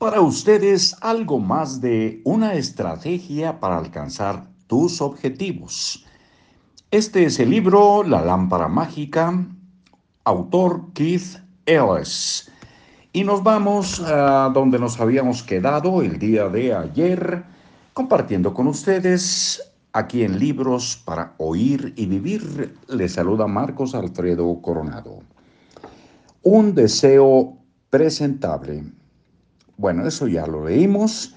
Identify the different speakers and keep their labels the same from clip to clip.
Speaker 1: para ustedes algo más de una estrategia para alcanzar tus objetivos. Este es el libro La lámpara mágica, autor Keith Ellis. Y nos vamos a donde nos habíamos quedado el día de ayer, compartiendo con ustedes aquí en Libros para Oír y Vivir. Les saluda Marcos Alfredo Coronado. Un deseo presentable. Bueno, eso ya lo leímos.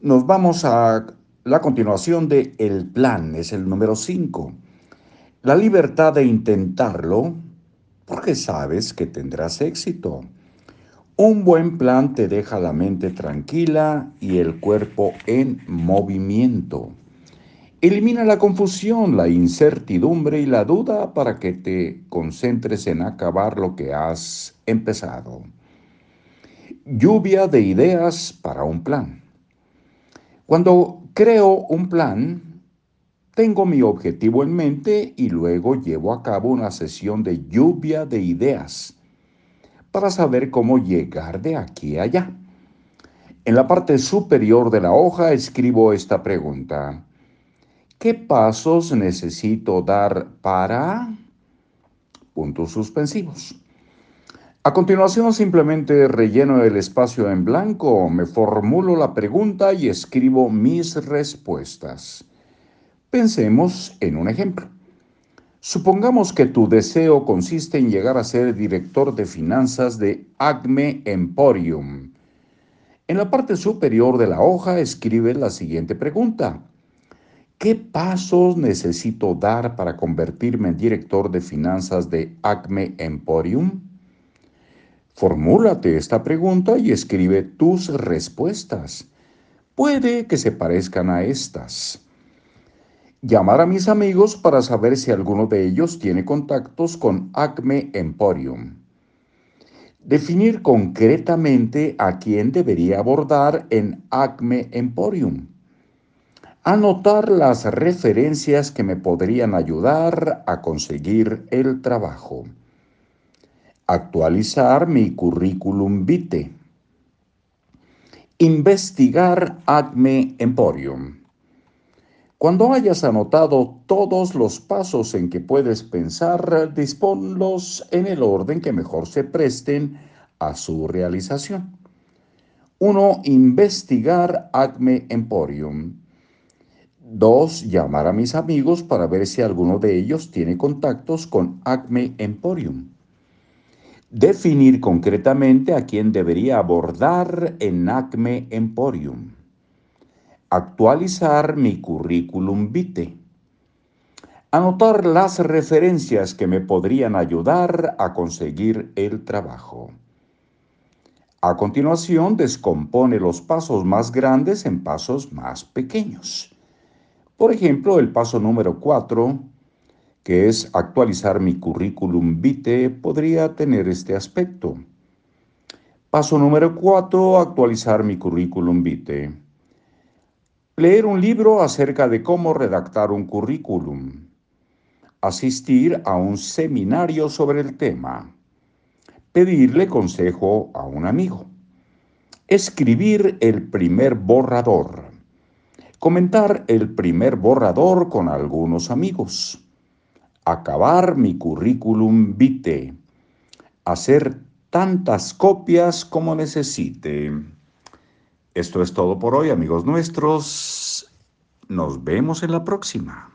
Speaker 1: Nos vamos a la continuación de El plan, es el número 5. La libertad de intentarlo porque sabes que tendrás éxito. Un buen plan te deja la mente tranquila y el cuerpo en movimiento. Elimina la confusión, la incertidumbre y la duda para que te concentres en acabar lo que has empezado. Lluvia de ideas para un plan. Cuando creo un plan, tengo mi objetivo en mente y luego llevo a cabo una sesión de lluvia de ideas para saber cómo llegar de aquí a allá. En la parte superior de la hoja escribo esta pregunta. ¿Qué pasos necesito dar para... puntos suspensivos? A continuación simplemente relleno el espacio en blanco, me formulo la pregunta y escribo mis respuestas. Pensemos en un ejemplo. Supongamos que tu deseo consiste en llegar a ser director de finanzas de Acme Emporium. En la parte superior de la hoja escribe la siguiente pregunta. ¿Qué pasos necesito dar para convertirme en director de finanzas de Acme Emporium? Formúlate esta pregunta y escribe tus respuestas. Puede que se parezcan a estas. Llamar a mis amigos para saber si alguno de ellos tiene contactos con Acme Emporium. Definir concretamente a quién debería abordar en Acme Emporium. Anotar las referencias que me podrían ayudar a conseguir el trabajo actualizar mi currículum vitae, investigar Acme Emporium. Cuando hayas anotado todos los pasos en que puedes pensar, disponlos en el orden que mejor se presten a su realización. 1. Investigar Acme Emporium. 2. Llamar a mis amigos para ver si alguno de ellos tiene contactos con Acme Emporium definir concretamente a quién debería abordar en Acme Emporium, actualizar mi currículum vitae, anotar las referencias que me podrían ayudar a conseguir el trabajo. A continuación, descompone los pasos más grandes en pasos más pequeños. Por ejemplo, el paso número 4 que es actualizar mi currículum vitae, podría tener este aspecto. Paso número 4, actualizar mi currículum vitae. Leer un libro acerca de cómo redactar un currículum. Asistir a un seminario sobre el tema. Pedirle consejo a un amigo. Escribir el primer borrador. Comentar el primer borrador con algunos amigos acabar mi currículum vitae, hacer tantas copias como necesite. Esto es todo por hoy, amigos nuestros. Nos vemos en la próxima.